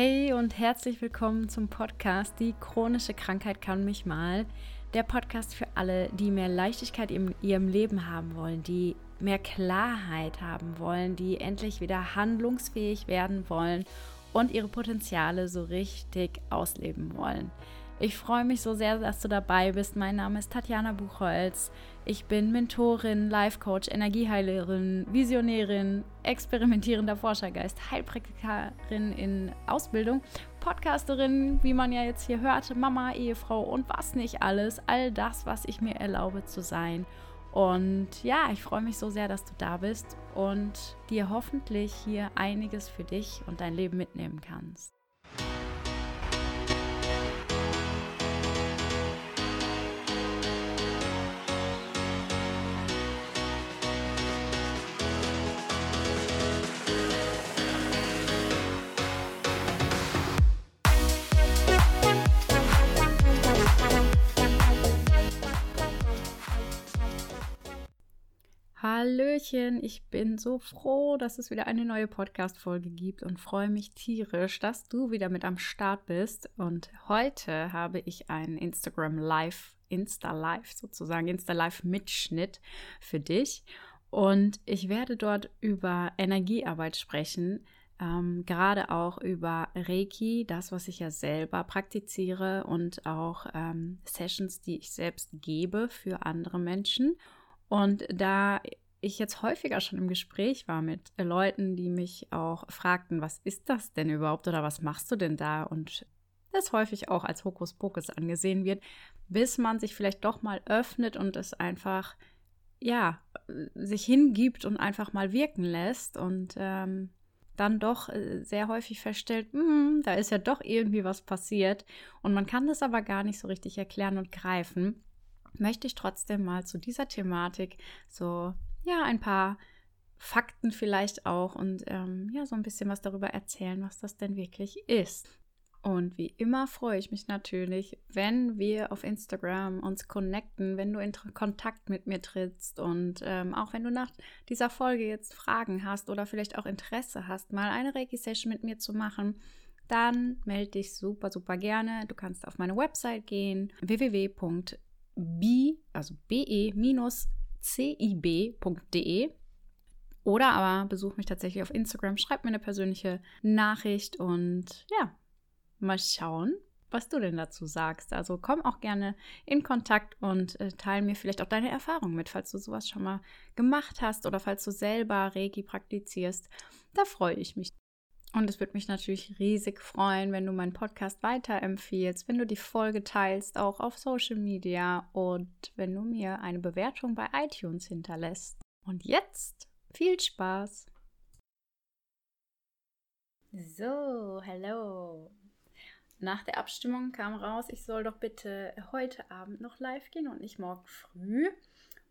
Hey und herzlich willkommen zum Podcast Die chronische Krankheit kann mich mal. Der Podcast für alle, die mehr Leichtigkeit in ihrem Leben haben wollen, die mehr Klarheit haben wollen, die endlich wieder handlungsfähig werden wollen und ihre Potenziale so richtig ausleben wollen. Ich freue mich so sehr, dass du dabei bist. Mein Name ist Tatjana Buchholz. Ich bin Mentorin, Life Coach, Energieheilerin, Visionärin, experimentierender Forschergeist, Heilpraktikerin in Ausbildung, Podcasterin, wie man ja jetzt hier hört, Mama, Ehefrau und was nicht alles. All das, was ich mir erlaube zu sein. Und ja, ich freue mich so sehr, dass du da bist und dir hoffentlich hier einiges für dich und dein Leben mitnehmen kannst. Hallöchen, ich bin so froh, dass es wieder eine neue Podcast-Folge gibt und freue mich tierisch, dass du wieder mit am Start bist. Und heute habe ich einen Instagram Live, Insta Live sozusagen, Insta Live Mitschnitt für dich. Und ich werde dort über Energiearbeit sprechen, ähm, gerade auch über Reiki, das, was ich ja selber praktiziere und auch ähm, Sessions, die ich selbst gebe für andere Menschen. Und da ich jetzt häufiger schon im Gespräch war mit Leuten, die mich auch fragten, was ist das denn überhaupt oder was machst du denn da? Und das häufig auch als Hokuspokus angesehen wird, bis man sich vielleicht doch mal öffnet und es einfach, ja, sich hingibt und einfach mal wirken lässt und ähm, dann doch äh, sehr häufig feststellt, hm, da ist ja doch irgendwie was passiert und man kann das aber gar nicht so richtig erklären und greifen möchte ich trotzdem mal zu dieser Thematik so, ja, ein paar Fakten vielleicht auch und ähm, ja, so ein bisschen was darüber erzählen, was das denn wirklich ist. Und wie immer freue ich mich natürlich, wenn wir auf Instagram uns connecten, wenn du in Kontakt mit mir trittst und ähm, auch wenn du nach dieser Folge jetzt Fragen hast oder vielleicht auch Interesse hast, mal eine Reiki-Session mit mir zu machen, dann melde dich super, super gerne. Du kannst auf meine Website gehen, www b, also be-cib.de oder aber besuch mich tatsächlich auf Instagram, schreib mir eine persönliche Nachricht und ja, mal schauen, was du denn dazu sagst. Also komm auch gerne in Kontakt und äh, teile mir vielleicht auch deine Erfahrungen mit, falls du sowas schon mal gemacht hast oder falls du selber Reiki praktizierst. Da freue ich mich. Und es würde mich natürlich riesig freuen, wenn du meinen Podcast weiterempfiehlst, wenn du die Folge teilst, auch auf Social Media und wenn du mir eine Bewertung bei iTunes hinterlässt. Und jetzt viel Spaß! So, hallo. Nach der Abstimmung kam raus, ich soll doch bitte heute Abend noch live gehen und nicht morgen früh.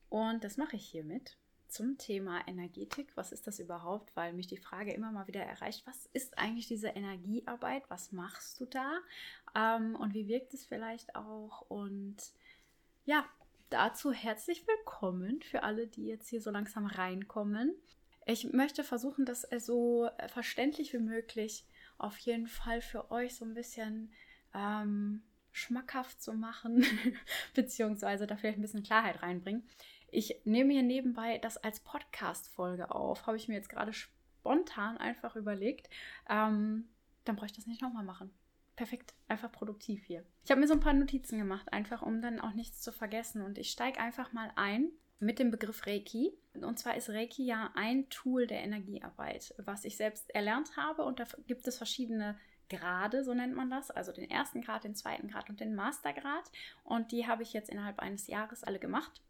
Und das mache ich hiermit zum Thema Energetik. Was ist das überhaupt? Weil mich die Frage immer mal wieder erreicht, was ist eigentlich diese Energiearbeit? Was machst du da? Ähm, und wie wirkt es vielleicht auch? Und ja, dazu herzlich willkommen für alle, die jetzt hier so langsam reinkommen. Ich möchte versuchen, das so verständlich wie möglich auf jeden Fall für euch so ein bisschen ähm, schmackhaft zu machen, beziehungsweise da vielleicht ein bisschen Klarheit reinbringen. Ich nehme hier nebenbei das als Podcast-Folge auf. Habe ich mir jetzt gerade spontan einfach überlegt. Ähm, dann bräuchte ich das nicht nochmal machen. Perfekt, einfach produktiv hier. Ich habe mir so ein paar Notizen gemacht, einfach um dann auch nichts zu vergessen. Und ich steige einfach mal ein mit dem Begriff Reiki. Und zwar ist Reiki ja ein Tool der Energiearbeit, was ich selbst erlernt habe. Und da gibt es verschiedene Grade, so nennt man das. Also den ersten Grad, den zweiten Grad und den Mastergrad. Und die habe ich jetzt innerhalb eines Jahres alle gemacht.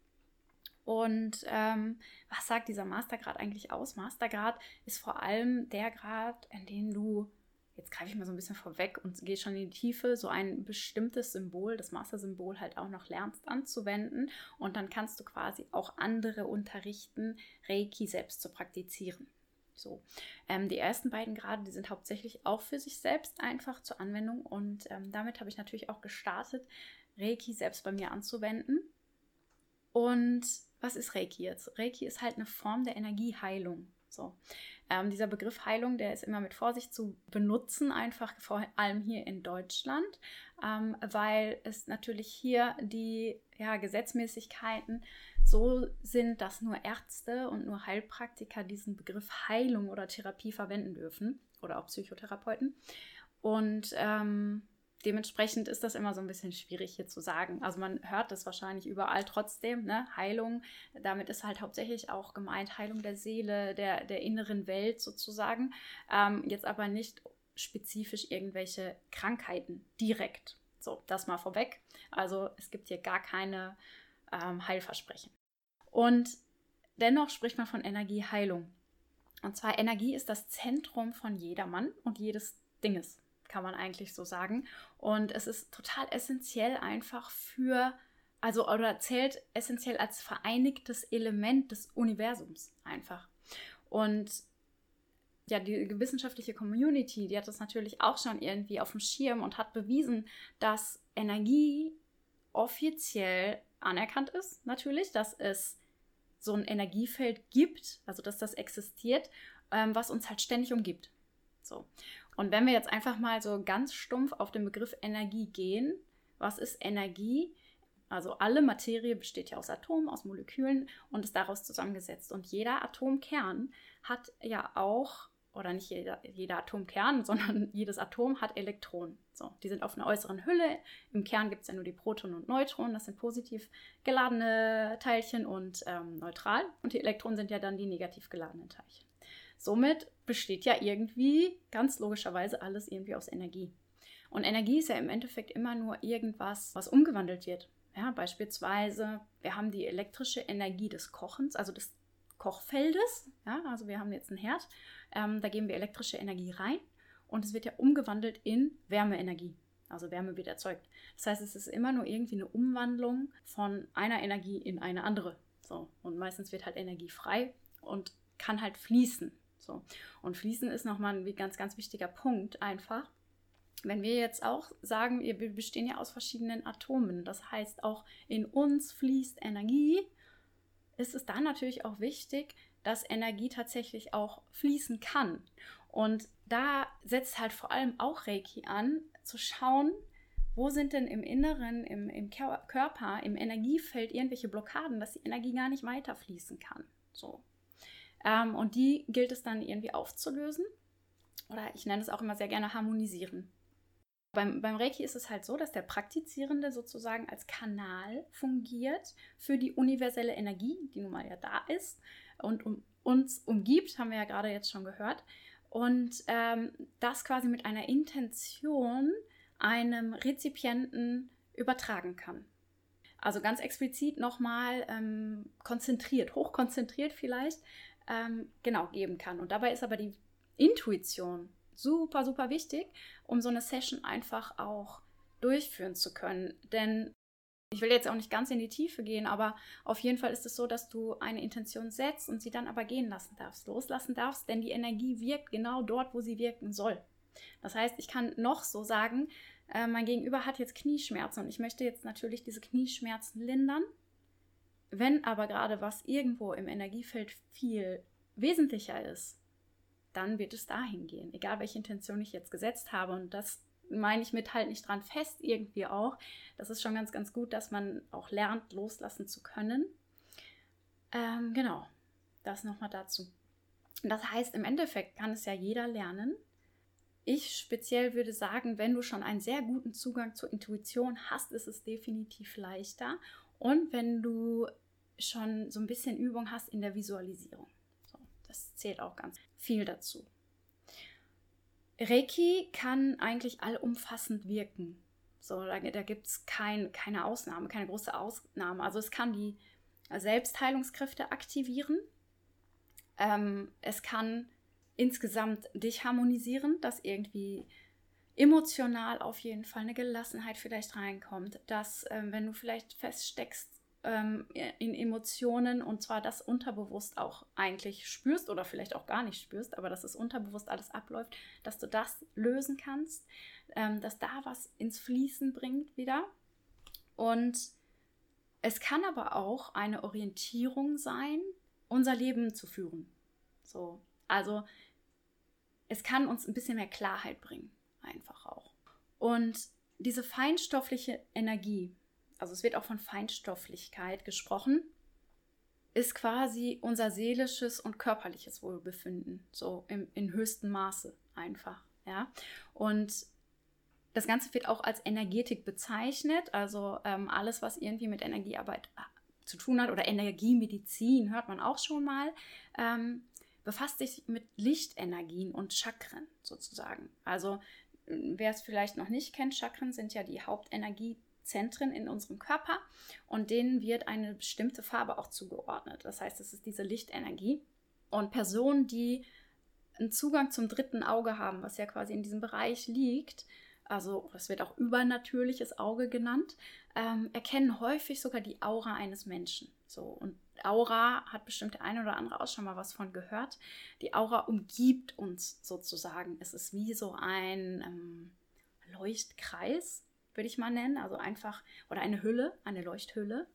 Und ähm, was sagt dieser Mastergrad eigentlich aus? Mastergrad ist vor allem der Grad, in dem du, jetzt greife ich mal so ein bisschen vorweg und gehe schon in die Tiefe, so ein bestimmtes Symbol, das Master-Symbol halt auch noch lernst anzuwenden. Und dann kannst du quasi auch andere unterrichten, Reiki selbst zu praktizieren. So, ähm, die ersten beiden Grade, die sind hauptsächlich auch für sich selbst einfach zur Anwendung und ähm, damit habe ich natürlich auch gestartet, Reiki selbst bei mir anzuwenden. Und was ist Reiki jetzt? Reiki ist halt eine Form der Energieheilung. So. Ähm, dieser Begriff Heilung, der ist immer mit Vorsicht zu benutzen, einfach vor allem hier in Deutschland, ähm, weil es natürlich hier die ja, Gesetzmäßigkeiten so sind, dass nur Ärzte und nur Heilpraktiker diesen Begriff Heilung oder Therapie verwenden dürfen oder auch Psychotherapeuten. Und ähm, dementsprechend ist das immer so ein bisschen schwierig hier zu sagen. Also man hört das wahrscheinlich überall trotzdem, ne? Heilung, damit ist halt hauptsächlich auch gemeint Heilung der Seele, der, der inneren Welt sozusagen. Ähm, jetzt aber nicht spezifisch irgendwelche Krankheiten direkt. So, das mal vorweg. Also es gibt hier gar keine ähm, Heilversprechen. Und dennoch spricht man von Energieheilung. Und zwar Energie ist das Zentrum von jedermann und jedes Dinges kann man eigentlich so sagen. Und es ist total essentiell einfach für, also oder zählt essentiell als vereinigtes Element des Universums einfach. Und ja, die wissenschaftliche Community, die hat das natürlich auch schon irgendwie auf dem Schirm und hat bewiesen, dass Energie offiziell anerkannt ist, natürlich, dass es so ein Energiefeld gibt, also dass das existiert, ähm, was uns halt ständig umgibt. So. Und wenn wir jetzt einfach mal so ganz stumpf auf den Begriff Energie gehen, was ist Energie? Also alle Materie besteht ja aus Atomen, aus Molekülen und ist daraus zusammengesetzt. Und jeder Atomkern hat ja auch, oder nicht jeder, jeder Atomkern, sondern jedes Atom hat Elektronen. So, die sind auf einer äußeren Hülle. Im Kern gibt es ja nur die Protonen und Neutronen. Das sind positiv geladene Teilchen und ähm, neutral. Und die Elektronen sind ja dann die negativ geladenen Teilchen. Somit besteht ja irgendwie ganz logischerweise alles irgendwie aus Energie. Und Energie ist ja im Endeffekt immer nur irgendwas, was umgewandelt wird. Ja, beispielsweise, wir haben die elektrische Energie des Kochens, also des Kochfeldes. Ja, also wir haben jetzt einen Herd, ähm, da geben wir elektrische Energie rein und es wird ja umgewandelt in Wärmeenergie. Also Wärme wird erzeugt. Das heißt, es ist immer nur irgendwie eine Umwandlung von einer Energie in eine andere. So, und meistens wird halt Energie frei und kann halt fließen. So. Und Fließen ist nochmal ein ganz, ganz wichtiger Punkt einfach. Wenn wir jetzt auch sagen, wir bestehen ja aus verschiedenen Atomen, das heißt auch in uns fließt Energie, ist es dann natürlich auch wichtig, dass Energie tatsächlich auch fließen kann. Und da setzt halt vor allem auch Reiki an, zu schauen, wo sind denn im Inneren, im, im Körper, im Energiefeld irgendwelche Blockaden, dass die Energie gar nicht weiterfließen kann. So. Ähm, und die gilt es dann irgendwie aufzulösen. Oder ich nenne es auch immer sehr gerne harmonisieren. Beim, beim Reiki ist es halt so, dass der Praktizierende sozusagen als Kanal fungiert für die universelle Energie, die nun mal ja da ist und um, uns umgibt, haben wir ja gerade jetzt schon gehört. Und ähm, das quasi mit einer Intention einem Rezipienten übertragen kann. Also ganz explizit nochmal ähm, konzentriert, hochkonzentriert vielleicht, ähm, genau geben kann. Und dabei ist aber die Intuition super, super wichtig, um so eine Session einfach auch durchführen zu können. Denn ich will jetzt auch nicht ganz in die Tiefe gehen, aber auf jeden Fall ist es so, dass du eine Intention setzt und sie dann aber gehen lassen darfst, loslassen darfst, denn die Energie wirkt genau dort, wo sie wirken soll. Das heißt, ich kann noch so sagen, äh, mein Gegenüber hat jetzt Knieschmerzen und ich möchte jetzt natürlich diese Knieschmerzen lindern wenn aber gerade was irgendwo im Energiefeld viel wesentlicher ist, dann wird es dahin gehen, egal welche Intention ich jetzt gesetzt habe. Und das meine ich mit halt nicht dran fest irgendwie auch. Das ist schon ganz, ganz gut, dass man auch lernt, loslassen zu können. Ähm, genau, das nochmal dazu. Das heißt, im Endeffekt kann es ja jeder lernen. Ich speziell würde sagen, wenn du schon einen sehr guten Zugang zur Intuition hast, ist es definitiv leichter. Und wenn du schon so ein bisschen Übung hast in der Visualisierung. So, das zählt auch ganz viel dazu. Reiki kann eigentlich allumfassend wirken. So, da, da gibt es kein, keine Ausnahme, keine große Ausnahme. Also es kann die Selbstheilungskräfte aktivieren. Ähm, es kann insgesamt dich harmonisieren, dass irgendwie emotional auf jeden Fall eine Gelassenheit vielleicht reinkommt, dass ähm, wenn du vielleicht feststeckst ähm, in Emotionen und zwar das unterbewusst auch eigentlich spürst oder vielleicht auch gar nicht spürst, aber dass es unterbewusst alles abläuft, dass du das lösen kannst, ähm, dass da was ins Fließen bringt wieder. Und es kann aber auch eine Orientierung sein, unser Leben zu führen. So, also es kann uns ein bisschen mehr Klarheit bringen, einfach auch. Und diese feinstoffliche Energie, also es wird auch von Feinstofflichkeit gesprochen, ist quasi unser seelisches und körperliches Wohlbefinden, so im, in höchstem Maße einfach, ja. Und das Ganze wird auch als Energetik bezeichnet, also ähm, alles, was irgendwie mit Energiearbeit äh, zu tun hat oder Energiemedizin, hört man auch schon mal, ähm, befasst sich mit Lichtenergien und Chakren sozusagen. Also wer es vielleicht noch nicht kennt, Chakren sind ja die Hauptenergiezentren in unserem Körper und denen wird eine bestimmte Farbe auch zugeordnet. Das heißt, es ist diese Lichtenergie. Und Personen, die einen Zugang zum dritten Auge haben, was ja quasi in diesem Bereich liegt, also das wird auch übernatürliches Auge genannt, ähm, erkennen häufig sogar die Aura eines Menschen. So und Aura hat bestimmt der eine oder andere auch schon mal was von gehört. Die Aura umgibt uns sozusagen. Es ist wie so ein ähm, Leuchtkreis, würde ich mal nennen. Also einfach, oder eine Hülle, eine Leuchthülle.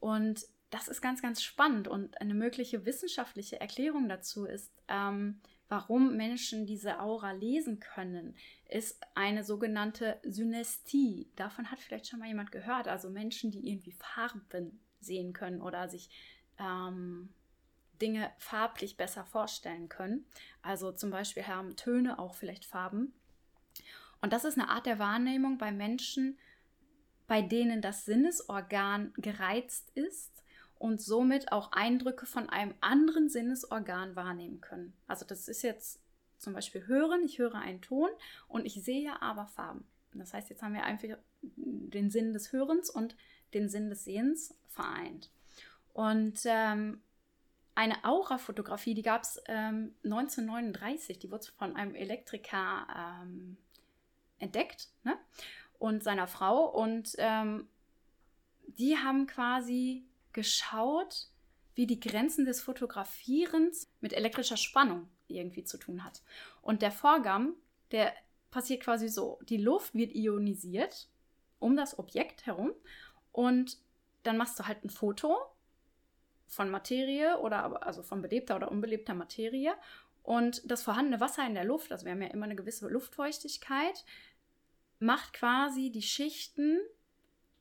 Und das ist ganz, ganz spannend. Und eine mögliche wissenschaftliche Erklärung dazu ist, ähm, warum Menschen diese Aura lesen können, ist eine sogenannte Synästie. Davon hat vielleicht schon mal jemand gehört. Also Menschen, die irgendwie Farben sehen können oder sich ähm, Dinge farblich besser vorstellen können. Also zum Beispiel haben Töne auch vielleicht Farben. Und das ist eine Art der Wahrnehmung bei Menschen, bei denen das Sinnesorgan gereizt ist und somit auch Eindrücke von einem anderen Sinnesorgan wahrnehmen können. Also das ist jetzt zum Beispiel Hören, ich höre einen Ton und ich sehe aber Farben. Das heißt, jetzt haben wir einfach den Sinn des Hörens und den Sinn des Sehens vereint. Und ähm, eine Aura-Fotografie, die gab es ähm, 1939, die wurde von einem Elektriker ähm, entdeckt ne? und seiner Frau. Und ähm, die haben quasi geschaut, wie die Grenzen des Fotografierens mit elektrischer Spannung irgendwie zu tun hat. Und der Vorgang, der passiert quasi so, die Luft wird ionisiert um das Objekt herum und dann machst du halt ein Foto von Materie oder also von belebter oder unbelebter Materie. Und das vorhandene Wasser in der Luft, also wir haben ja immer eine gewisse Luftfeuchtigkeit, macht quasi die Schichten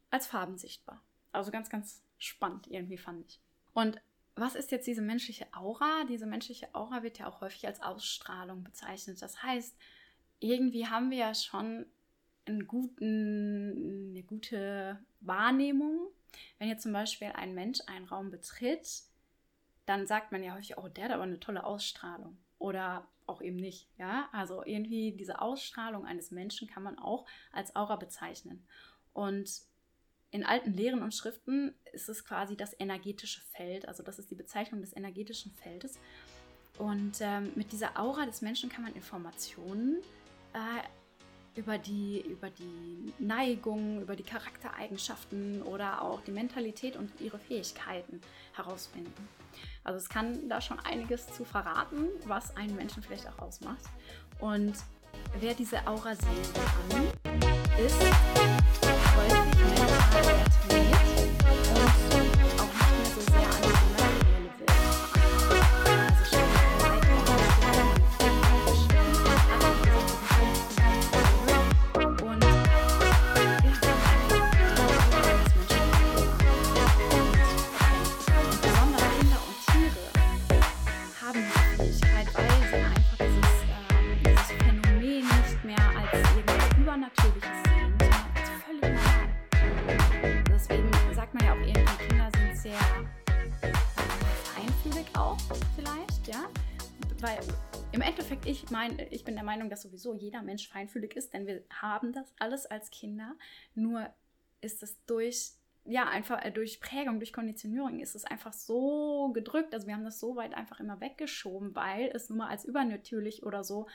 als Farben sichtbar. Also ganz, ganz spannend irgendwie fand ich. Und was ist jetzt diese menschliche Aura? Diese menschliche Aura wird ja auch häufig als Ausstrahlung bezeichnet. Das heißt, irgendwie haben wir ja schon einen guten, eine gute Wahrnehmung wenn jetzt zum Beispiel ein Mensch einen Raum betritt, dann sagt man ja häufig, oh, der hat aber eine tolle Ausstrahlung. Oder auch eben nicht. Ja, also irgendwie diese Ausstrahlung eines Menschen kann man auch als Aura bezeichnen. Und in alten Lehren und Schriften ist es quasi das energetische Feld, also das ist die Bezeichnung des energetischen Feldes. Und ähm, mit dieser Aura des Menschen kann man Informationen äh, über die, über die Neigung, über die Charaktereigenschaften oder auch die Mentalität und ihre Fähigkeiten herausfinden. Also es kann da schon einiges zu verraten, was einen Menschen vielleicht auch ausmacht. Und wer diese Aura sehen kann, ist spirit. Meine, ich bin der Meinung, dass sowieso jeder Mensch feinfühlig ist, denn wir haben das alles als Kinder. Nur ist es durch, ja, einfach äh, durch Prägung, durch Konditionierung ist es einfach so gedrückt. Also wir haben das so weit einfach immer weggeschoben, weil es nun mal als übernatürlich oder so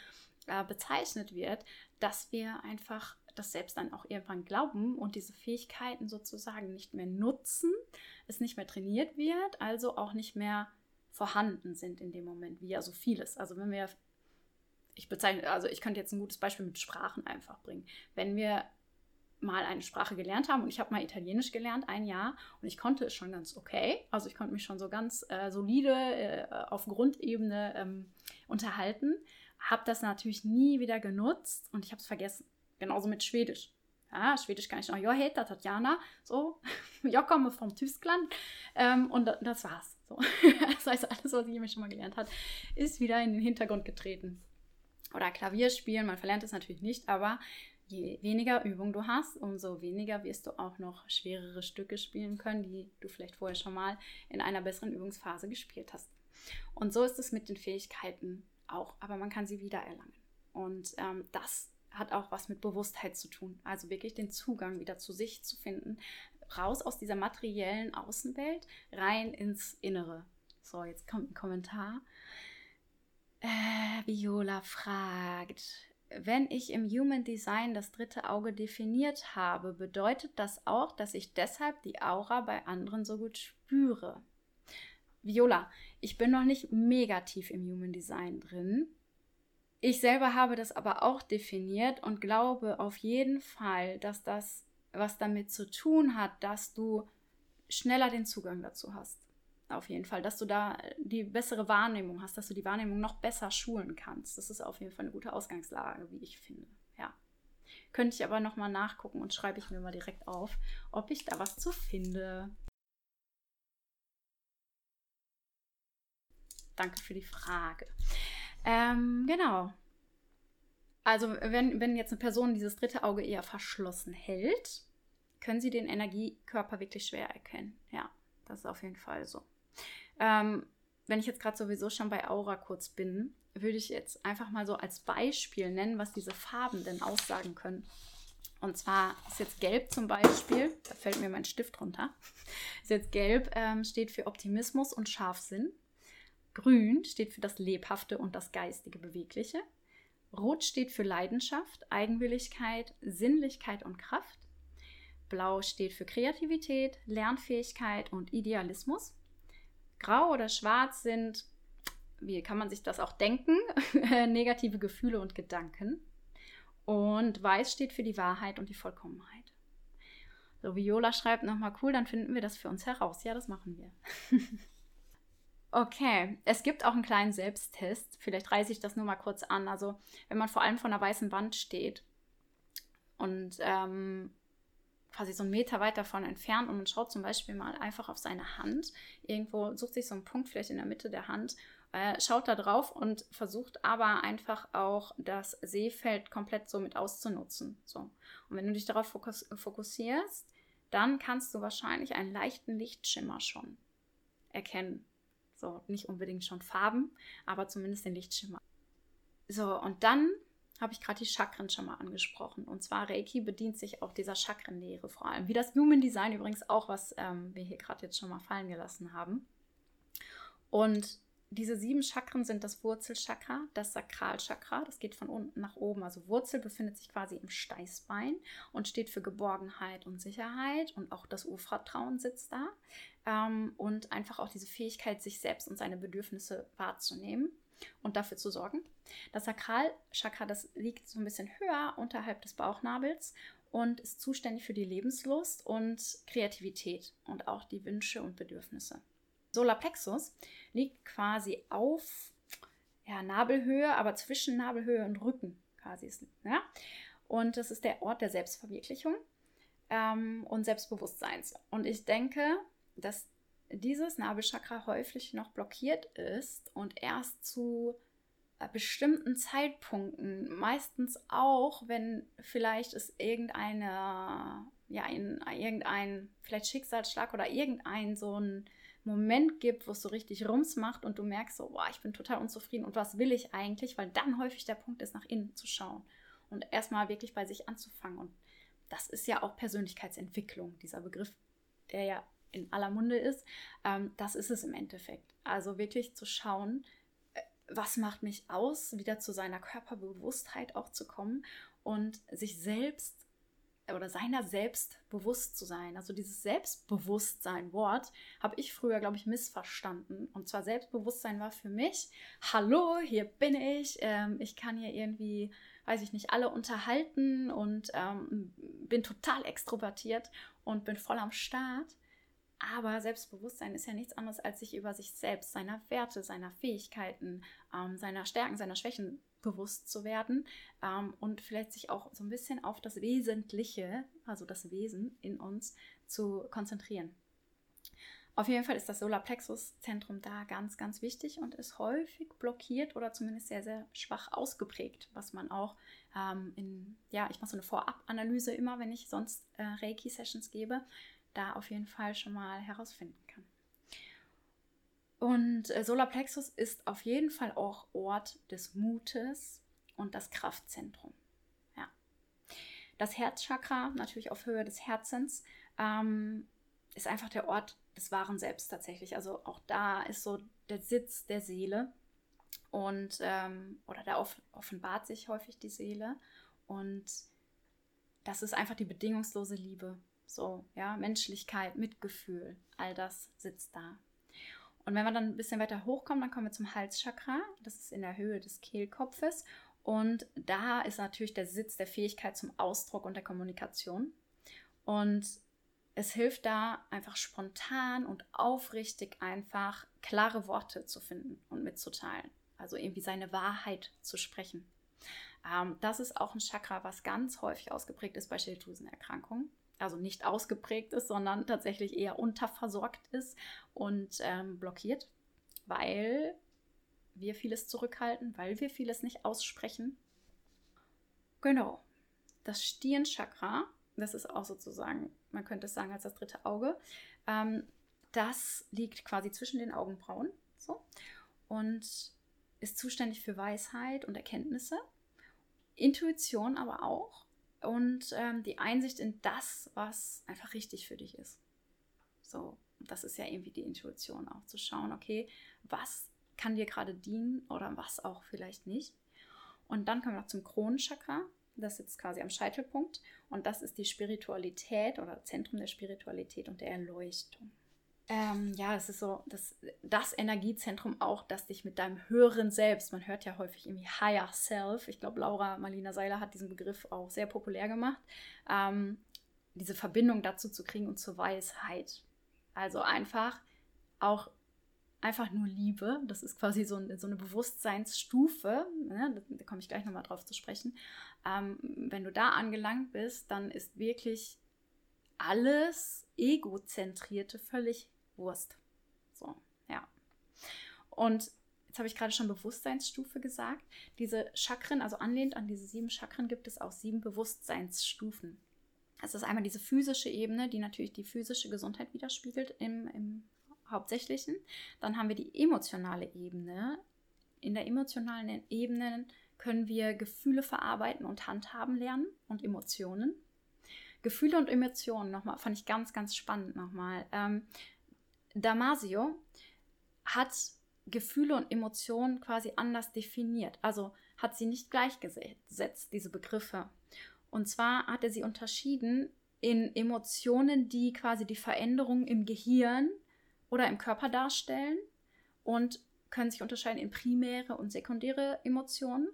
äh, bezeichnet wird, dass wir einfach das selbst dann auch irgendwann glauben und diese Fähigkeiten sozusagen nicht mehr nutzen, es nicht mehr trainiert wird, also auch nicht mehr vorhanden sind in dem Moment, wie ja so vieles. Also wenn wir ich bezeichne, also ich könnte jetzt ein gutes Beispiel mit Sprachen einfach bringen. Wenn wir mal eine Sprache gelernt haben und ich habe mal Italienisch gelernt, ein Jahr, und ich konnte es schon ganz okay. Also ich konnte mich schon so ganz äh, solide äh, auf Grundebene ähm, unterhalten. habe das natürlich nie wieder genutzt und ich habe es vergessen. Genauso mit Schwedisch. Ja, Schwedisch kann ich noch, ja, heter Tatjana, so, ja, komme vom Tyskland. Ähm, und das war's. So. Das heißt, alles, was ich nämlich schon mal gelernt habe, ist wieder in den Hintergrund getreten. Oder Klavier spielen, man verlernt es natürlich nicht, aber je weniger Übung du hast, umso weniger wirst du auch noch schwerere Stücke spielen können, die du vielleicht vorher schon mal in einer besseren Übungsphase gespielt hast. Und so ist es mit den Fähigkeiten auch, aber man kann sie wieder erlangen. Und ähm, das hat auch was mit Bewusstheit zu tun. Also wirklich den Zugang wieder zu sich zu finden, raus aus dieser materiellen Außenwelt, rein ins Innere. So, jetzt kommt ein Kommentar. Äh, Viola fragt, wenn ich im Human Design das dritte Auge definiert habe, bedeutet das auch, dass ich deshalb die Aura bei anderen so gut spüre? Viola, ich bin noch nicht mega tief im Human Design drin. Ich selber habe das aber auch definiert und glaube auf jeden Fall, dass das was damit zu tun hat, dass du schneller den Zugang dazu hast. Auf jeden Fall, dass du da die bessere Wahrnehmung hast, dass du die Wahrnehmung noch besser schulen kannst. Das ist auf jeden Fall eine gute Ausgangslage, wie ich finde. Ja. Könnte ich aber nochmal nachgucken und schreibe ich mir mal direkt auf, ob ich da was zu finde. Danke für die Frage. Ähm, genau. Also, wenn, wenn jetzt eine Person dieses dritte Auge eher verschlossen hält, können sie den Energiekörper wirklich schwer erkennen. Ja, das ist auf jeden Fall so. Ähm, wenn ich jetzt gerade sowieso schon bei Aura kurz bin, würde ich jetzt einfach mal so als Beispiel nennen, was diese Farben denn aussagen können. Und zwar ist jetzt Gelb zum Beispiel, da fällt mir mein Stift runter, ist jetzt Gelb, ähm, steht für Optimismus und Scharfsinn. Grün steht für das Lebhafte und das Geistige Bewegliche. Rot steht für Leidenschaft, Eigenwilligkeit, Sinnlichkeit und Kraft. Blau steht für Kreativität, Lernfähigkeit und Idealismus. Grau oder Schwarz sind, wie kann man sich das auch denken, negative Gefühle und Gedanken. Und Weiß steht für die Wahrheit und die Vollkommenheit. So, Viola schreibt nochmal cool, dann finden wir das für uns heraus. Ja, das machen wir. Okay, es gibt auch einen kleinen Selbsttest. Vielleicht reiße ich das nur mal kurz an. Also, wenn man vor allem vor einer weißen Wand steht und ähm, quasi so einen Meter weit davon entfernt und man schaut zum Beispiel mal einfach auf seine Hand, irgendwo sucht sich so einen Punkt vielleicht in der Mitte der Hand, äh, schaut da drauf und versucht aber einfach auch das Sehfeld komplett so mit auszunutzen. So. Und wenn du dich darauf fokus fokussierst, dann kannst du wahrscheinlich einen leichten Lichtschimmer schon erkennen. So, nicht unbedingt schon Farben, aber zumindest den Lichtschimmer. So, und dann habe ich gerade die Chakren schon mal angesprochen. Und zwar Reiki bedient sich auch dieser Chakrenlehre vor allem. Wie das Human Design übrigens auch, was ähm, wir hier gerade jetzt schon mal fallen gelassen haben. Und diese sieben Chakren sind das Wurzelchakra, das Sakralchakra, das geht von unten nach oben. Also Wurzel befindet sich quasi im Steißbein und steht für Geborgenheit und Sicherheit und auch das Urvertrauen sitzt da. Ähm, und einfach auch diese Fähigkeit, sich selbst und seine Bedürfnisse wahrzunehmen und dafür zu sorgen. Das Sakralchakra, das liegt so ein bisschen höher unterhalb des Bauchnabels und ist zuständig für die Lebenslust und Kreativität und auch die Wünsche und Bedürfnisse. Solarplexus liegt quasi auf ja, Nabelhöhe, aber zwischen Nabelhöhe und Rücken quasi. Ja? Und das ist der Ort der Selbstverwirklichung ähm, und Selbstbewusstseins. Und ich denke, dass dieses Nabelchakra häufig noch blockiert ist und erst zu äh, bestimmten Zeitpunkten, meistens auch, wenn vielleicht es irgendeine, ja, ein, irgendein, vielleicht Schicksalsschlag oder irgendein so ein Moment gibt, wo es so richtig Rums macht und du merkst so, boah, ich bin total unzufrieden und was will ich eigentlich, weil dann häufig der Punkt ist, nach innen zu schauen und erstmal wirklich bei sich anzufangen. Und das ist ja auch Persönlichkeitsentwicklung, dieser Begriff, der ja in aller Munde ist. Ähm, das ist es im Endeffekt. Also wirklich zu schauen, äh, was macht mich aus, wieder zu seiner Körperbewusstheit auch zu kommen und sich selbst oder seiner selbst bewusst zu sein. Also dieses Selbstbewusstsein-Wort habe ich früher, glaube ich, missverstanden. Und zwar Selbstbewusstsein war für mich, hallo, hier bin ich, ähm, ich kann hier irgendwie, weiß ich nicht, alle unterhalten und ähm, bin total extrovertiert und bin voll am Start. Aber Selbstbewusstsein ist ja nichts anderes, als sich über sich selbst, seiner Werte, seiner Fähigkeiten, ähm, seiner Stärken, seiner Schwächen bewusst zu werden ähm, und vielleicht sich auch so ein bisschen auf das Wesentliche, also das Wesen in uns, zu konzentrieren. Auf jeden Fall ist das Solarplexus-Zentrum da ganz, ganz wichtig und ist häufig blockiert oder zumindest sehr, sehr schwach ausgeprägt, was man auch ähm, in, ja, ich mache so eine Vorab-Analyse immer, wenn ich sonst äh, Reiki-Sessions gebe, da auf jeden Fall schon mal herausfinden kann. Und äh, Solarplexus ist auf jeden Fall auch Ort des Mutes und das Kraftzentrum. Ja. Das Herzchakra, natürlich auf Höhe des Herzens, ähm, ist einfach der Ort des wahren Selbst tatsächlich. Also auch da ist so der Sitz der Seele und ähm, oder da off offenbart sich häufig die Seele und das ist einfach die bedingungslose Liebe. So, ja, Menschlichkeit, Mitgefühl, all das sitzt da. Und wenn wir dann ein bisschen weiter hochkommen, dann kommen wir zum Halschakra. Das ist in der Höhe des Kehlkopfes. Und da ist natürlich der Sitz der Fähigkeit zum Ausdruck und der Kommunikation. Und es hilft da einfach spontan und aufrichtig einfach klare Worte zu finden und mitzuteilen. Also irgendwie seine Wahrheit zu sprechen. Ähm, das ist auch ein Chakra, was ganz häufig ausgeprägt ist bei Schilddrüsenerkrankungen. Also nicht ausgeprägt ist, sondern tatsächlich eher unterversorgt ist und ähm, blockiert, weil wir vieles zurückhalten, weil wir vieles nicht aussprechen. Genau. Das Stirnchakra das ist auch sozusagen, man könnte es sagen, als das dritte Auge. Ähm, das liegt quasi zwischen den Augenbrauen so, und ist zuständig für Weisheit und Erkenntnisse, Intuition aber auch und ähm, die Einsicht in das, was einfach richtig für dich ist. So, das ist ja irgendwie die Intuition auch zu schauen, okay, was kann dir gerade dienen oder was auch vielleicht nicht. Und dann kommen wir noch zum Kronenchakra. Das sitzt quasi am Scheitelpunkt und das ist die Spiritualität oder Zentrum der Spiritualität und der Erleuchtung. Ähm, ja, es ist so das, das Energiezentrum auch, das dich mit deinem höheren Selbst, man hört ja häufig irgendwie Higher Self, ich glaube, Laura Marlina Seiler hat diesen Begriff auch sehr populär gemacht, ähm, diese Verbindung dazu zu kriegen und zur Weisheit. Also einfach auch einfach nur Liebe. Das ist quasi so, ein, so eine Bewusstseinsstufe. Ne? Da, da komme ich gleich nochmal drauf zu sprechen. Ähm, wenn du da angelangt bist, dann ist wirklich alles Egozentrierte völlig Wurst. So, ja. Und jetzt habe ich gerade schon Bewusstseinsstufe gesagt. Diese Chakren, also anlehnt an diese sieben Chakren, gibt es auch sieben Bewusstseinsstufen. Das ist einmal diese physische Ebene, die natürlich die physische Gesundheit widerspiegelt im, im Hauptsächlichen. Dann haben wir die emotionale Ebene. In der emotionalen Ebene können wir Gefühle verarbeiten und handhaben lernen und Emotionen. Gefühle und Emotionen nochmal, fand ich ganz, ganz spannend nochmal. Ähm, Damasio hat Gefühle und Emotionen quasi anders definiert. Also hat sie nicht gleichgesetzt, diese Begriffe. Und zwar hat er sie unterschieden in Emotionen, die quasi die Veränderungen im Gehirn oder im Körper darstellen und können sich unterscheiden in primäre und sekundäre Emotionen.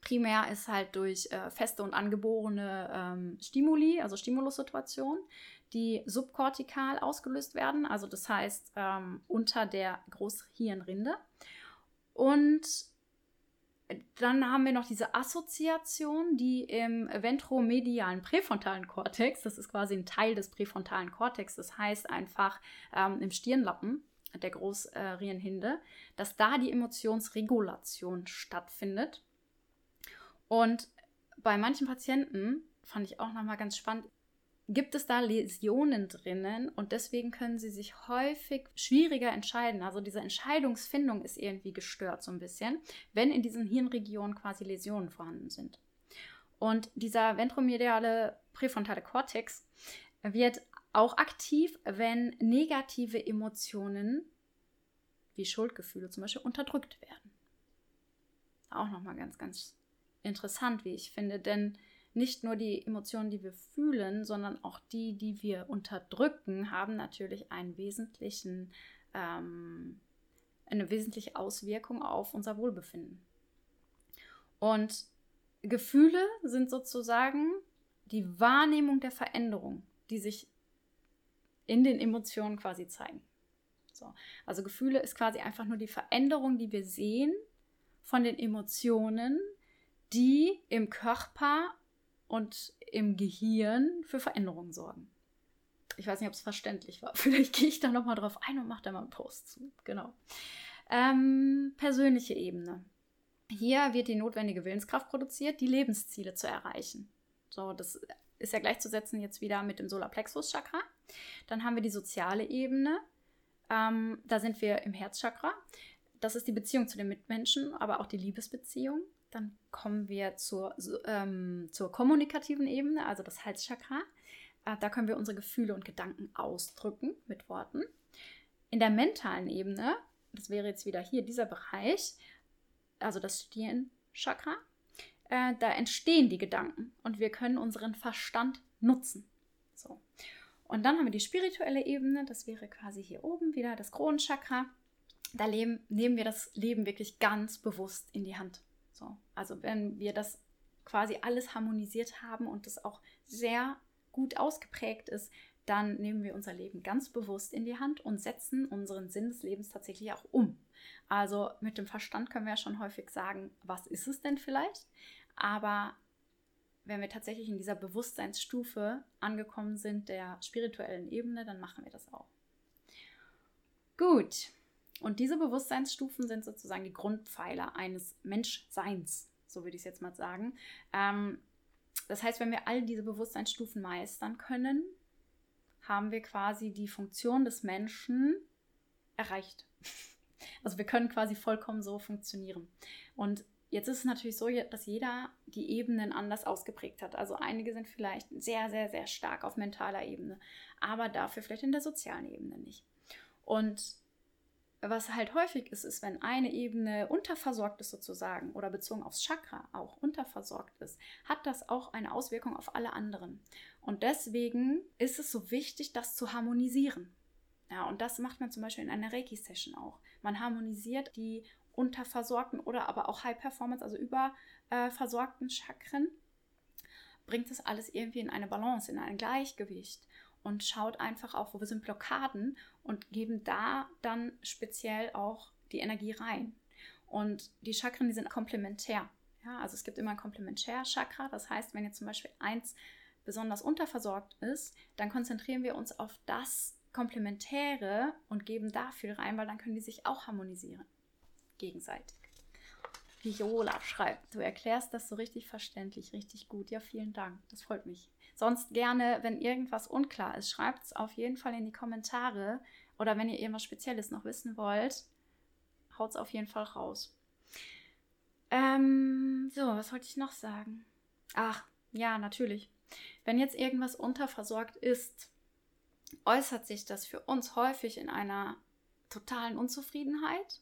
Primär ist halt durch äh, feste und angeborene ähm, Stimuli, also Stimulussituationen, die subkortikal ausgelöst werden, also das heißt ähm, unter der Großhirnrinde. Und dann haben wir noch diese Assoziation, die im ventromedialen präfrontalen Kortex, das ist quasi ein Teil des präfrontalen Kortex, das heißt einfach ähm, im Stirnlappen der Großhirnhinde, dass da die Emotionsregulation stattfindet. Und bei manchen Patienten, fand ich auch nochmal ganz spannend, gibt es da Läsionen drinnen und deswegen können sie sich häufig schwieriger entscheiden. Also diese Entscheidungsfindung ist irgendwie gestört so ein bisschen, wenn in diesen Hirnregionen quasi Läsionen vorhanden sind. Und dieser ventromediale präfrontale Kortex wird auch aktiv, wenn negative Emotionen wie Schuldgefühle zum Beispiel unterdrückt werden. Auch nochmal ganz, ganz interessant, wie ich finde, denn nicht nur die Emotionen, die wir fühlen, sondern auch die, die wir unterdrücken, haben natürlich einen wesentlichen, ähm, eine wesentliche Auswirkung auf unser Wohlbefinden. Und Gefühle sind sozusagen die Wahrnehmung der Veränderung, die sich in den Emotionen quasi zeigen. So. Also Gefühle ist quasi einfach nur die Veränderung, die wir sehen von den Emotionen, die im Körper und im Gehirn für Veränderungen sorgen. Ich weiß nicht, ob es verständlich war. Vielleicht gehe ich da nochmal drauf ein und mache da mal einen Post zu. Genau. Ähm, persönliche Ebene. Hier wird die notwendige Willenskraft produziert, die Lebensziele zu erreichen. So, das ist ja gleichzusetzen jetzt wieder mit dem Solarplexus-Chakra. Dann haben wir die soziale Ebene. Ähm, da sind wir im Herzchakra. Das ist die Beziehung zu den Mitmenschen, aber auch die Liebesbeziehung. Dann kommen wir zur, ähm, zur kommunikativen Ebene, also das Halschakra. Äh, da können wir unsere Gefühle und Gedanken ausdrücken mit Worten. In der mentalen Ebene, das wäre jetzt wieder hier dieser Bereich, also das Stirnchakra, äh, da entstehen die Gedanken und wir können unseren Verstand nutzen. So. Und dann haben wir die spirituelle Ebene, das wäre quasi hier oben wieder das Kronenchakra. Da leben, nehmen wir das Leben wirklich ganz bewusst in die Hand. So. Also wenn wir das quasi alles harmonisiert haben und das auch sehr gut ausgeprägt ist, dann nehmen wir unser Leben ganz bewusst in die Hand und setzen unseren Sinn des Lebens tatsächlich auch um. Also mit dem Verstand können wir ja schon häufig sagen, was ist es denn vielleicht? Aber wenn wir tatsächlich in dieser Bewusstseinsstufe angekommen sind, der spirituellen Ebene, dann machen wir das auch. Gut. Und diese Bewusstseinsstufen sind sozusagen die Grundpfeiler eines Menschseins, so würde ich es jetzt mal sagen. Ähm, das heißt, wenn wir all diese Bewusstseinsstufen meistern können, haben wir quasi die Funktion des Menschen erreicht. Also wir können quasi vollkommen so funktionieren. Und jetzt ist es natürlich so, dass jeder die Ebenen anders ausgeprägt hat. Also einige sind vielleicht sehr, sehr, sehr stark auf mentaler Ebene, aber dafür vielleicht in der sozialen Ebene nicht. Und was halt häufig ist, ist, wenn eine Ebene unterversorgt ist sozusagen oder bezogen aufs Chakra auch unterversorgt ist, hat das auch eine Auswirkung auf alle anderen. Und deswegen ist es so wichtig, das zu harmonisieren. Ja, und das macht man zum Beispiel in einer Reiki-Session auch. Man harmonisiert die unterversorgten oder aber auch High Performance, also überversorgten Chakren, bringt das alles irgendwie in eine Balance, in ein Gleichgewicht und schaut einfach auch, wo sind Blockaden und geben da dann speziell auch die Energie rein. Und die Chakren, die sind komplementär. Ja, also es gibt immer ein Komplementär-Chakra. Das heißt, wenn jetzt zum Beispiel eins besonders unterversorgt ist, dann konzentrieren wir uns auf das Komplementäre und geben da viel rein, weil dann können die sich auch harmonisieren. Gegenseitig. Viola schreibt, du erklärst das so richtig verständlich, richtig gut. Ja, vielen Dank. Das freut mich. Sonst gerne, wenn irgendwas unklar ist, schreibt es auf jeden Fall in die Kommentare. Oder wenn ihr irgendwas Spezielles noch wissen wollt, haut es auf jeden Fall raus. Ähm, so, was wollte ich noch sagen? Ach, ja, natürlich. Wenn jetzt irgendwas unterversorgt ist, äußert sich das für uns häufig in einer totalen Unzufriedenheit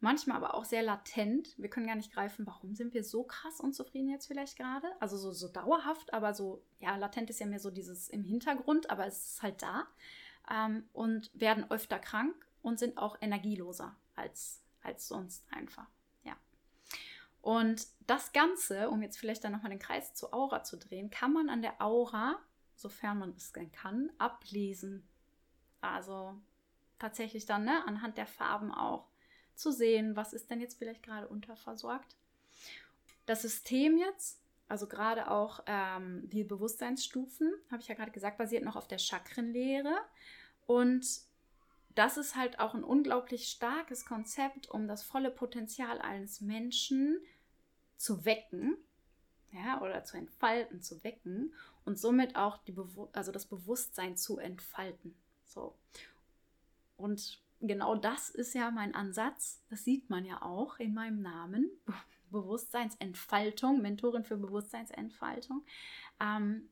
manchmal aber auch sehr latent. Wir können gar nicht greifen, warum sind wir so krass unzufrieden jetzt vielleicht gerade? Also so, so dauerhaft, aber so, ja, latent ist ja mehr so dieses im Hintergrund, aber es ist halt da. Ähm, und werden öfter krank und sind auch energieloser als, als sonst einfach. Ja. Und das Ganze, um jetzt vielleicht dann nochmal den Kreis zur Aura zu drehen, kann man an der Aura, sofern man es kann, ablesen. Also tatsächlich dann ne, anhand der Farben auch zu sehen, was ist denn jetzt vielleicht gerade unterversorgt. Das System jetzt, also gerade auch ähm, die Bewusstseinsstufen, habe ich ja gerade gesagt, basiert noch auf der Chakrenlehre. Und das ist halt auch ein unglaublich starkes Konzept, um das volle Potenzial eines Menschen zu wecken, ja, oder zu entfalten, zu wecken und somit auch die Bewu also das Bewusstsein zu entfalten. So. Und genau das ist ja mein Ansatz. Das sieht man ja auch in meinem Namen. Bewusstseinsentfaltung, Mentorin für Bewusstseinsentfaltung. Ähm,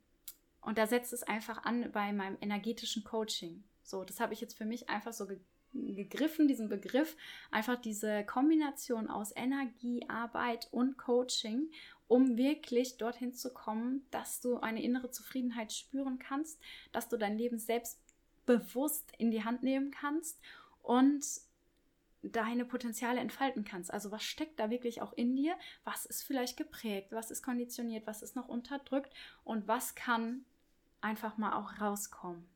und da setzt es einfach an bei meinem energetischen Coaching. So, das habe ich jetzt für mich einfach so ge gegriffen, diesen Begriff, einfach diese Kombination aus Energie, Arbeit und Coaching, um wirklich dorthin zu kommen, dass du eine innere Zufriedenheit spüren kannst, dass du dein Leben selbst bewusst in die Hand nehmen kannst und deine Potenziale entfalten kannst. Also was steckt da wirklich auch in dir? Was ist vielleicht geprägt? Was ist konditioniert? Was ist noch unterdrückt? Und was kann einfach mal auch rauskommen?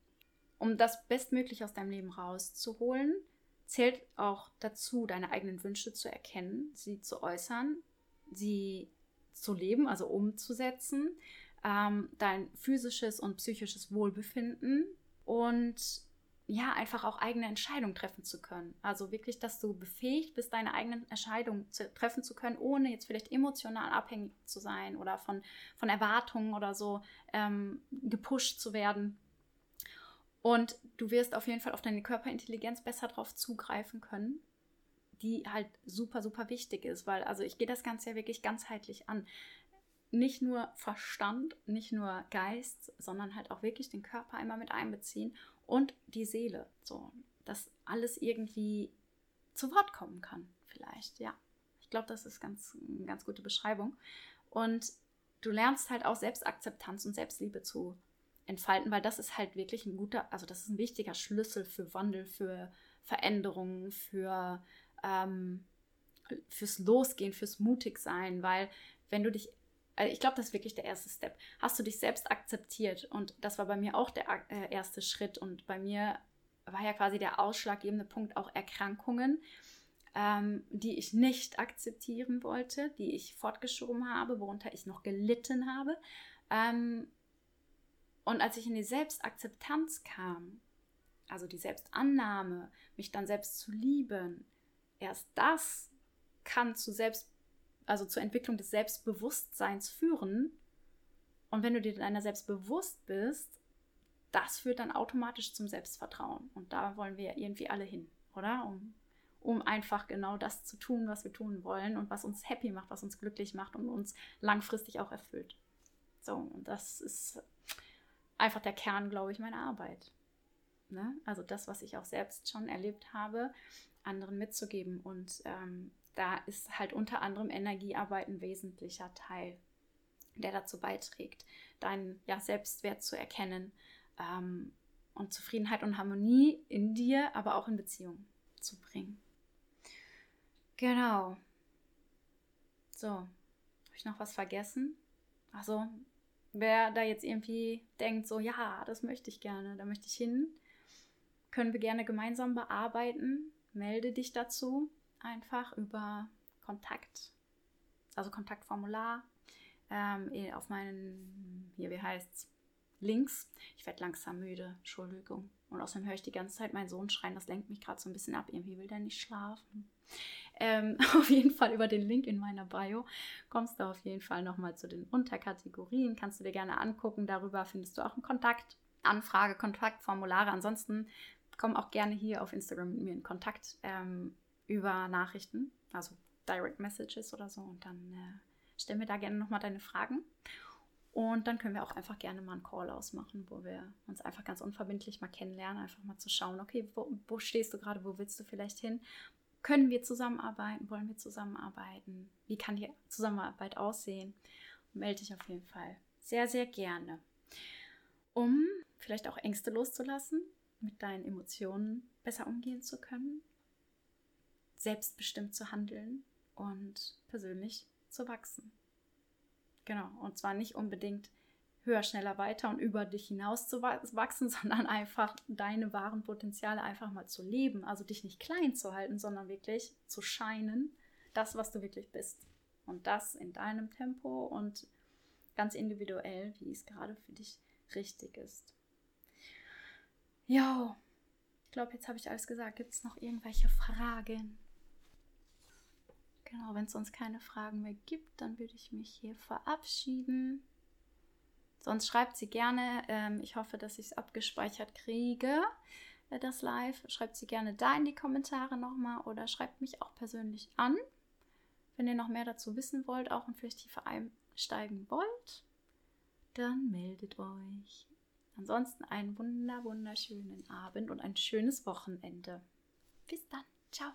Um das bestmöglich aus deinem Leben rauszuholen, zählt auch dazu, deine eigenen Wünsche zu erkennen, sie zu äußern, sie zu leben, also umzusetzen, ähm, dein physisches und psychisches Wohlbefinden und ja, einfach auch eigene Entscheidungen treffen zu können. Also wirklich, dass du befähigt bist, deine eigenen Entscheidungen zu, treffen zu können, ohne jetzt vielleicht emotional abhängig zu sein oder von, von Erwartungen oder so ähm, gepusht zu werden. Und du wirst auf jeden Fall auf deine Körperintelligenz besser drauf zugreifen können, die halt super, super wichtig ist, weil also ich gehe das Ganze ja wirklich ganzheitlich an. Nicht nur Verstand, nicht nur Geist, sondern halt auch wirklich den Körper einmal mit einbeziehen und die Seele. So, dass alles irgendwie zu Wort kommen kann, vielleicht, ja. Ich glaube, das ist ganz, eine ganz gute Beschreibung. Und du lernst halt auch Selbstakzeptanz und Selbstliebe zu entfalten, weil das ist halt wirklich ein guter, also das ist ein wichtiger Schlüssel für Wandel, für Veränderungen, für ähm, fürs Losgehen, fürs Mutigsein, weil wenn du dich, also ich glaube, das ist wirklich der erste Step. Hast du dich selbst akzeptiert und das war bei mir auch der äh, erste Schritt und bei mir war ja quasi der ausschlaggebende Punkt auch Erkrankungen, ähm, die ich nicht akzeptieren wollte, die ich fortgeschoben habe, worunter ich noch gelitten habe. Ähm, und als ich in die Selbstakzeptanz kam, also die Selbstannahme, mich dann selbst zu lieben, erst das kann zu selbst, also zur Entwicklung des Selbstbewusstseins führen. Und wenn du dir deiner selbst bewusst bist, das führt dann automatisch zum Selbstvertrauen. Und da wollen wir irgendwie alle hin, oder? Um, um einfach genau das zu tun, was wir tun wollen und was uns happy macht, was uns glücklich macht und uns langfristig auch erfüllt. So, und das ist einfach der Kern, glaube ich, meiner Arbeit. Ne? Also das, was ich auch selbst schon erlebt habe, anderen mitzugeben. Und ähm, da ist halt unter anderem Energiearbeit ein wesentlicher Teil, der dazu beiträgt, deinen ja, Selbstwert zu erkennen ähm, und Zufriedenheit und Harmonie in dir, aber auch in Beziehungen zu bringen. Genau. So, habe ich noch was vergessen? Also, wer da jetzt irgendwie denkt, so, ja, das möchte ich gerne, da möchte ich hin, können wir gerne gemeinsam bearbeiten melde dich dazu einfach über Kontakt, also Kontaktformular ähm, eh, auf meinen, hier, wie heißt's, Links. Ich werde langsam müde, Entschuldigung. Und außerdem höre ich die ganze Zeit meinen Sohn schreien, das lenkt mich gerade so ein bisschen ab. Irgendwie will der nicht schlafen. Ähm, auf jeden Fall über den Link in meiner Bio kommst du auf jeden Fall nochmal zu den Unterkategorien. Kannst du dir gerne angucken. Darüber findest du auch einen Kontakt, Anfrage, Kontaktformulare. Ansonsten komm auch gerne hier auf Instagram mit mir in Kontakt ähm, über Nachrichten, also Direct Messages oder so. Und dann äh, stell mir da gerne nochmal deine Fragen. Und dann können wir auch einfach gerne mal einen Call ausmachen, wo wir uns einfach ganz unverbindlich mal kennenlernen, einfach mal zu schauen, okay, wo, wo stehst du gerade, wo willst du vielleicht hin? Können wir zusammenarbeiten? Wollen wir zusammenarbeiten? Wie kann die Zusammenarbeit aussehen? melde dich auf jeden Fall sehr, sehr gerne, um vielleicht auch Ängste loszulassen, mit deinen Emotionen besser umgehen zu können, selbstbestimmt zu handeln und persönlich zu wachsen. Genau, und zwar nicht unbedingt höher, schneller, weiter und über dich hinaus zu wachsen, sondern einfach deine wahren Potenziale einfach mal zu leben. Also dich nicht klein zu halten, sondern wirklich zu scheinen, das, was du wirklich bist. Und das in deinem Tempo und ganz individuell, wie es gerade für dich richtig ist. Ja, ich glaube, jetzt habe ich alles gesagt. Gibt es noch irgendwelche Fragen? Genau, wenn es sonst keine Fragen mehr gibt, dann würde ich mich hier verabschieden. Sonst schreibt sie gerne. Ähm, ich hoffe, dass ich es abgespeichert kriege, äh, das Live. Schreibt sie gerne da in die Kommentare nochmal oder schreibt mich auch persönlich an, wenn ihr noch mehr dazu wissen wollt, auch und vielleicht tiefer einsteigen wollt. Dann meldet euch. Ansonsten einen wunder, wunderschönen Abend und ein schönes Wochenende. Bis dann. Ciao.